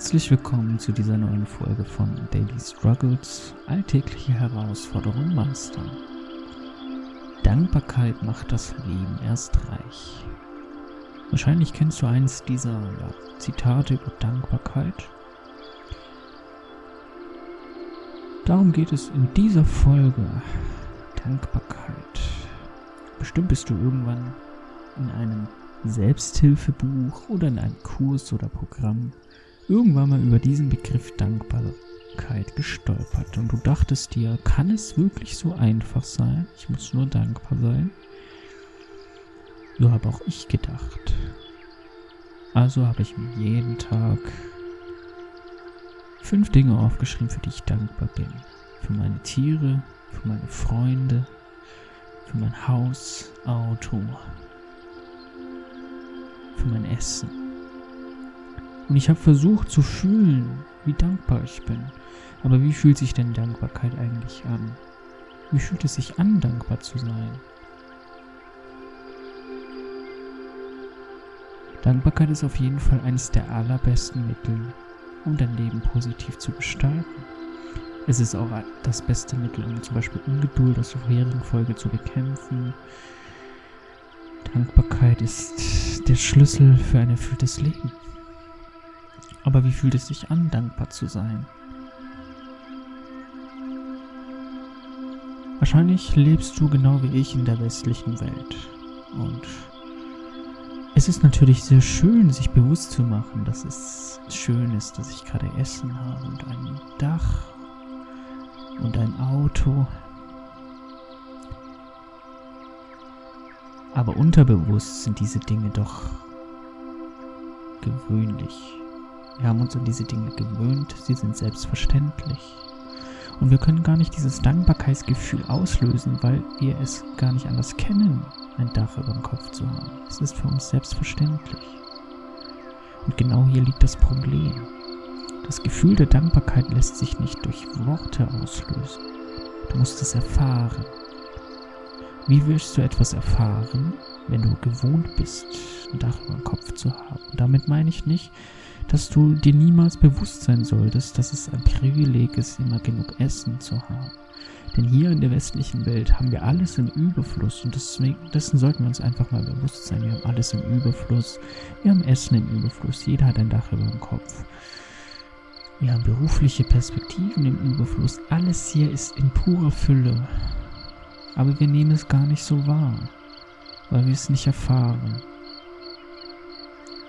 Herzlich willkommen zu dieser neuen Folge von Daily Struggles, alltägliche Herausforderungen meistern. Dankbarkeit macht das Leben erst reich. Wahrscheinlich kennst du eins dieser ja, Zitate über Dankbarkeit. Darum geht es in dieser Folge. Dankbarkeit. Bestimmt bist du irgendwann in einem Selbsthilfebuch oder in einem Kurs oder Programm irgendwann mal über diesen Begriff Dankbarkeit gestolpert und du dachtest dir, kann es wirklich so einfach sein? Ich muss nur dankbar sein. So habe auch ich gedacht. Also habe ich mir jeden Tag fünf Dinge aufgeschrieben, für die ich dankbar bin. Für meine Tiere, für meine Freunde, für mein Haus, Auto, für mein Essen. Und ich habe versucht zu fühlen, wie dankbar ich bin. Aber wie fühlt sich denn Dankbarkeit eigentlich an? Wie fühlt es sich an, dankbar zu sein? Dankbarkeit ist auf jeden Fall eines der allerbesten Mittel, um dein Leben positiv zu gestalten. Es ist auch das beste Mittel, um zum Beispiel Ungeduld aus der vorherigen Folge zu bekämpfen, Dankbarkeit ist der Schlüssel für ein erfülltes Leben. Aber wie fühlt es sich an, dankbar zu sein? Wahrscheinlich lebst du genau wie ich in der westlichen Welt. Und es ist natürlich sehr schön, sich bewusst zu machen, dass es schön ist, dass ich gerade Essen habe und ein Dach und ein Auto Aber unterbewusst sind diese Dinge doch gewöhnlich. Wir haben uns an diese Dinge gewöhnt, sie sind selbstverständlich. Und wir können gar nicht dieses Dankbarkeitsgefühl auslösen, weil wir es gar nicht anders kennen, ein Dach über dem Kopf zu haben. Es ist für uns selbstverständlich. Und genau hier liegt das Problem. Das Gefühl der Dankbarkeit lässt sich nicht durch Worte auslösen. Du musst es erfahren. Wie willst du etwas erfahren, wenn du gewohnt bist, ein Dach über dem Kopf zu haben? Damit meine ich nicht, dass du dir niemals bewusst sein solltest, dass es ein Privileg ist, immer genug Essen zu haben. Denn hier in der westlichen Welt haben wir alles im Überfluss und deswegen, dessen sollten wir uns einfach mal bewusst sein. Wir haben alles im Überfluss. Wir haben Essen im Überfluss. Jeder hat ein Dach über dem Kopf. Wir haben berufliche Perspektiven im Überfluss. Alles hier ist in purer Fülle aber wir nehmen es gar nicht so wahr, weil wir es nicht erfahren.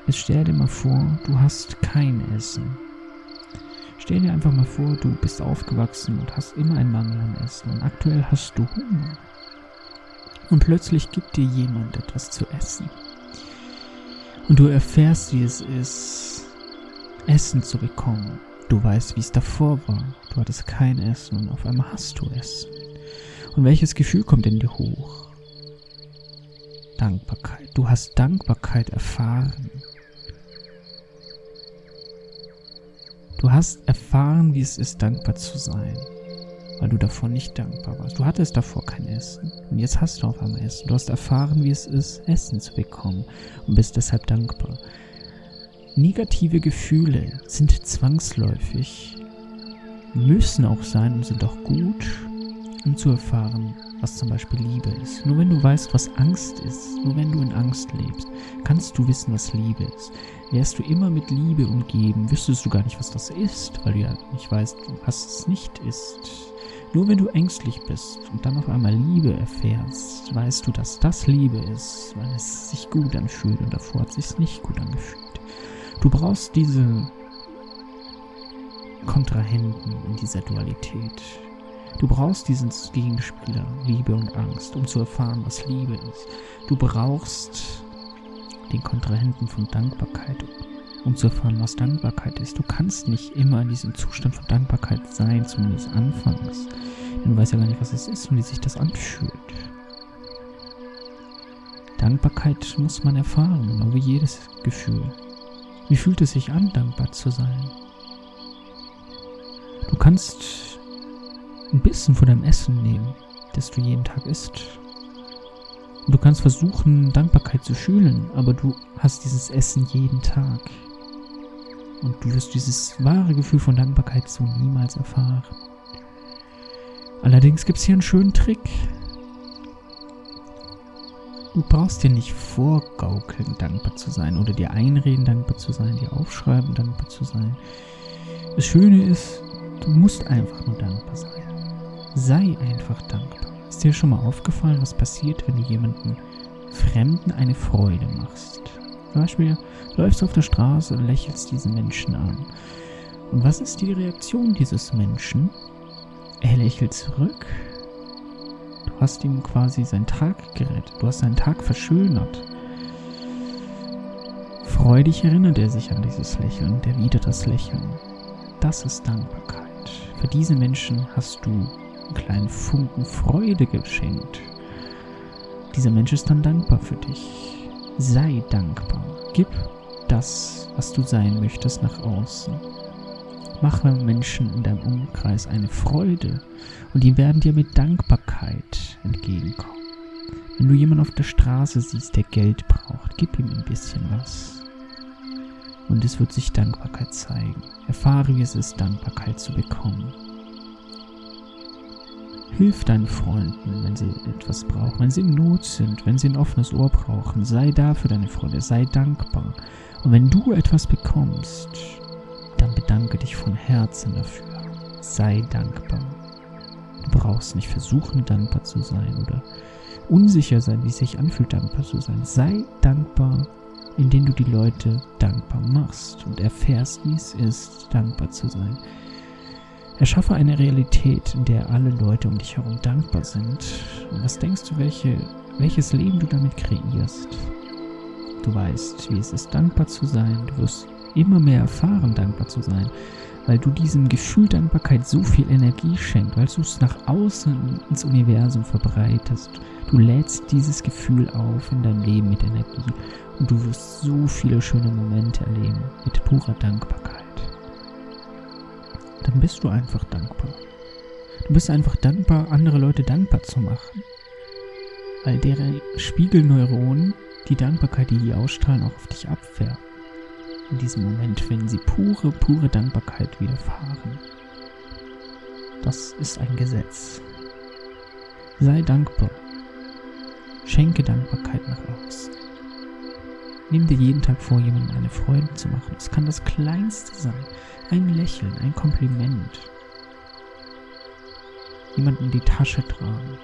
Jetzt stell dir mal vor, du hast kein Essen. Stell dir einfach mal vor, du bist aufgewachsen und hast immer einen Mangel an Essen und aktuell hast du Hunger. Und plötzlich gibt dir jemand etwas zu essen. Und du erfährst, wie es ist, Essen zu bekommen. Du weißt, wie es davor war. Du hattest kein Essen und auf einmal hast du Essen. Und welches Gefühl kommt in dir hoch? Dankbarkeit. Du hast Dankbarkeit erfahren. Du hast erfahren, wie es ist, dankbar zu sein, weil du davor nicht dankbar warst. Du hattest davor kein Essen und jetzt hast du auf einmal Essen. Du hast erfahren, wie es ist, Essen zu bekommen und bist deshalb dankbar. Negative Gefühle sind zwangsläufig, müssen auch sein und sind auch gut um zu erfahren, was zum Beispiel Liebe ist. Nur wenn du weißt, was Angst ist, nur wenn du in Angst lebst, kannst du wissen, was Liebe ist. Wärst du immer mit Liebe umgeben, wüsstest du gar nicht, was das ist, weil du ja nicht weißt, was es nicht ist. Nur wenn du ängstlich bist und dann auf einmal Liebe erfährst, weißt du, dass das Liebe ist, weil es sich gut anfühlt und davor hat es sich nicht gut angefühlt. Du brauchst diese Kontrahenten in dieser Dualität. Du brauchst diesen Gegenspieler, Liebe und Angst, um zu erfahren, was Liebe ist. Du brauchst den Kontrahenten von Dankbarkeit, um zu erfahren, was Dankbarkeit ist. Du kannst nicht immer in diesem Zustand von Dankbarkeit sein, zumindest anfangs. Denn du weißt ja gar nicht, was es ist und wie sich das anfühlt. Dankbarkeit muss man erfahren, genau wie jedes Gefühl. Wie fühlt es sich an, dankbar zu sein? Du kannst ein bisschen von deinem Essen nehmen, das du jeden Tag isst. Und du kannst versuchen, Dankbarkeit zu fühlen, aber du hast dieses Essen jeden Tag. Und du wirst dieses wahre Gefühl von Dankbarkeit so niemals erfahren. Allerdings gibt es hier einen schönen Trick. Du brauchst dir nicht vorgaukeln, dankbar zu sein oder dir einreden, dankbar zu sein, dir aufschreiben, dankbar zu sein. Das Schöne ist, du musst einfach nur dankbar sein. Sei einfach dankbar. Ist dir schon mal aufgefallen, was passiert, wenn du jemanden Fremden eine Freude machst? Zum Beispiel läufst du auf der Straße und lächelst diesen Menschen an. Und was ist die Reaktion dieses Menschen? Er lächelt zurück hast ihm quasi seinen Tag gerettet. Du hast seinen Tag verschönert. Freudig erinnert er sich an dieses Lächeln und erwidert das Lächeln. Das ist Dankbarkeit. Für diese Menschen hast du einen kleinen Funken Freude geschenkt. Dieser Mensch ist dann dankbar für dich. Sei dankbar. Gib das, was du sein möchtest, nach außen. Mache Menschen in deinem Umkreis eine Freude und die werden dir mit Dankbarkeit entgegenkommen. Wenn du jemanden auf der Straße siehst, der Geld braucht, gib ihm ein bisschen was. Und es wird sich Dankbarkeit zeigen. Erfahre, wie es ist, Dankbarkeit zu bekommen. Hilf deinen Freunden, wenn sie etwas brauchen, wenn sie in Not sind, wenn sie ein offenes Ohr brauchen. Sei da für deine Freunde, sei dankbar. Und wenn du etwas bekommst, dann bedanke dich von Herzen dafür. Sei dankbar. Du brauchst nicht versuchen, dankbar zu sein oder unsicher sein, wie es sich anfühlt, dankbar zu sein. Sei dankbar, indem du die Leute dankbar machst und erfährst, wie es ist, dankbar zu sein. Erschaffe eine Realität, in der alle Leute um dich herum dankbar sind. Und was denkst du, welche, welches Leben du damit kreierst? Du weißt, wie es ist, dankbar zu sein. Du wirst immer mehr erfahren, dankbar zu sein, weil du diesem Gefühl Dankbarkeit so viel Energie schenkst, weil du es nach außen ins Universum verbreitest. Du lädst dieses Gefühl auf in deinem Leben mit Energie und du wirst so viele schöne Momente erleben mit purer Dankbarkeit. Dann bist du einfach dankbar. Du bist einfach dankbar, andere Leute dankbar zu machen, weil deren Spiegelneuronen die Dankbarkeit, die die ausstrahlen, auch auf dich abfärben in diesem Moment, wenn sie pure, pure Dankbarkeit widerfahren. Das ist ein Gesetz. Sei dankbar. Schenke Dankbarkeit nach außen. Nimm dir jeden Tag vor, jemandem eine Freude zu machen. Es kann das Kleinste sein. Ein Lächeln, ein Kompliment. Jemanden in die Tasche tragen.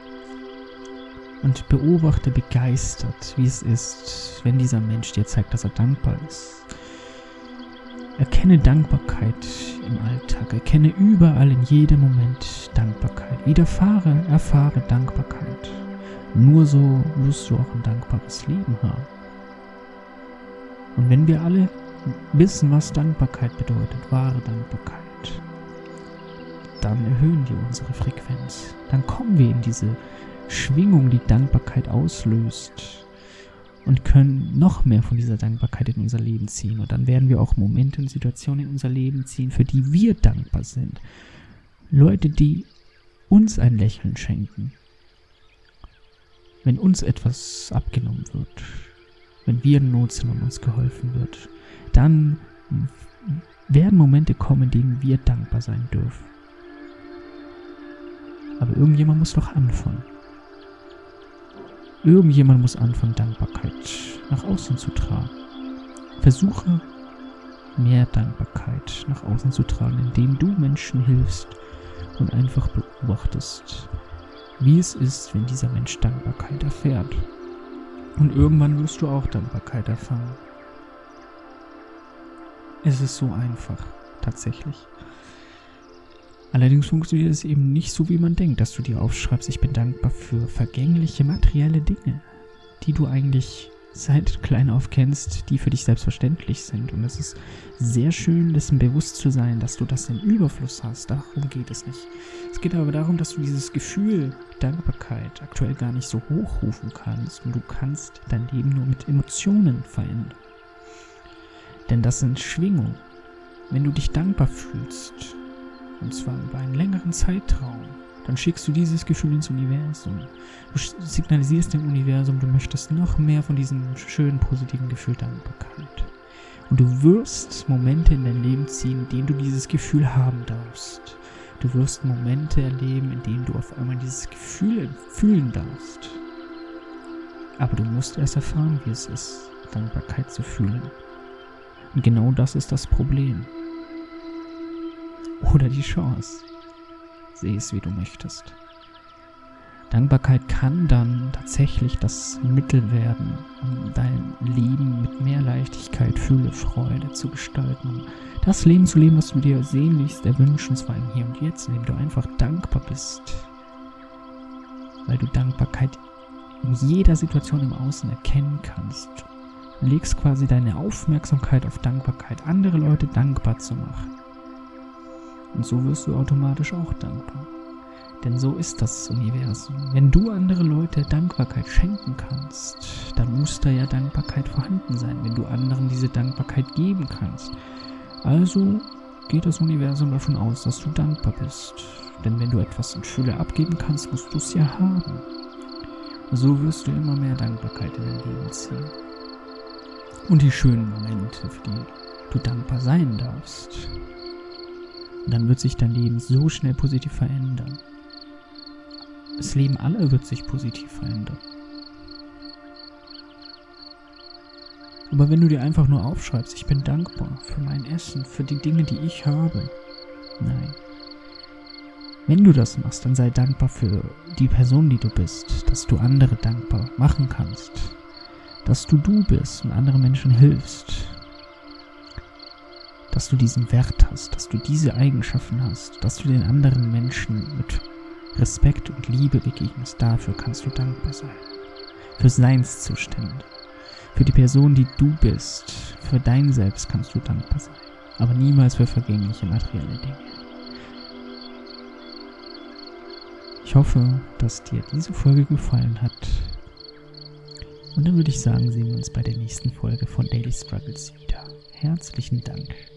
Und beobachte begeistert, wie es ist, wenn dieser Mensch dir zeigt, dass er dankbar ist Erkenne Dankbarkeit im Alltag. Erkenne überall in jedem Moment Dankbarkeit. Widerfahre, erfahre Dankbarkeit. Nur so wirst du auch ein dankbares Leben haben. Und wenn wir alle wissen, was Dankbarkeit bedeutet, wahre Dankbarkeit, dann erhöhen wir unsere Frequenz. Dann kommen wir in diese Schwingung, die Dankbarkeit auslöst und können noch mehr von dieser Dankbarkeit in unser Leben ziehen. Und dann werden wir auch Momente und Situationen in unser Leben ziehen, für die wir dankbar sind. Leute, die uns ein Lächeln schenken. Wenn uns etwas abgenommen wird, wenn wir in Not sind und uns geholfen wird, dann werden Momente kommen, in denen wir dankbar sein dürfen. Aber irgendjemand muss doch anfangen. Irgendjemand muss anfangen, Dankbarkeit nach außen zu tragen. Versuche mehr Dankbarkeit nach außen zu tragen, indem du Menschen hilfst und einfach beobachtest, wie es ist, wenn dieser Mensch Dankbarkeit erfährt. Und irgendwann wirst du auch Dankbarkeit erfahren. Es ist so einfach, tatsächlich. Allerdings funktioniert es eben nicht so, wie man denkt, dass du dir aufschreibst, ich bin dankbar für vergängliche materielle Dinge, die du eigentlich seit klein auf kennst, die für dich selbstverständlich sind. Und es ist sehr schön, dessen bewusst zu sein, dass du das im Überfluss hast. Darum geht es nicht. Es geht aber darum, dass du dieses Gefühl Dankbarkeit aktuell gar nicht so hochrufen kannst. Und du kannst dein Leben nur mit Emotionen verändern. Denn das sind Schwingungen. Wenn du dich dankbar fühlst, und zwar über einen längeren Zeitraum, dann schickst du dieses Gefühl ins Universum. Du signalisierst dem Universum, du möchtest noch mehr von diesem schönen, positiven Gefühl Dankbarkeit. Und du wirst Momente in dein Leben ziehen, in denen du dieses Gefühl haben darfst. Du wirst Momente erleben, in denen du auf einmal dieses Gefühl fühlen darfst. Aber du musst erst erfahren, wie es ist, Dankbarkeit zu fühlen. Und genau das ist das Problem. Oder die Chance. Seh es, wie du möchtest. Dankbarkeit kann dann tatsächlich das Mittel werden, um dein Leben mit mehr Leichtigkeit, Fülle, Freude zu gestalten, um das Leben zu leben, was du dir sehnlichst erwünschen, zwar im Hier und Jetzt, indem du einfach dankbar bist, weil du Dankbarkeit in jeder Situation im Außen erkennen kannst. Du legst quasi deine Aufmerksamkeit auf Dankbarkeit, andere Leute dankbar zu machen. Und so wirst du automatisch auch dankbar. Denn so ist das Universum. Wenn du andere Leute Dankbarkeit schenken kannst, dann muss da ja Dankbarkeit vorhanden sein, wenn du anderen diese Dankbarkeit geben kannst. Also geht das Universum davon aus, dass du dankbar bist. Denn wenn du etwas in Fülle abgeben kannst, musst du es ja haben. So wirst du immer mehr Dankbarkeit in dein Leben ziehen. Und die schönen Momente, für die du dankbar sein darfst. Und dann wird sich dein Leben so schnell positiv verändern. Das Leben aller wird sich positiv verändern. Aber wenn du dir einfach nur aufschreibst, ich bin dankbar für mein Essen, für die Dinge, die ich habe. Nein. Wenn du das machst, dann sei dankbar für die Person, die du bist, dass du andere dankbar machen kannst, dass du du bist und anderen Menschen hilfst, dass du diesen Wert hast, dass du diese Eigenschaften hast, dass du den anderen Menschen mit Respekt und Liebe begegnest. Dafür kannst du dankbar sein. Für Seinszustände, für die Person, die du bist, für dein Selbst kannst du dankbar sein. Aber niemals für vergängliche materielle Dinge. Ich hoffe, dass dir diese Folge gefallen hat. Und dann würde ich sagen, sehen wir uns bei der nächsten Folge von Daily Struggles wieder. Herzlichen Dank.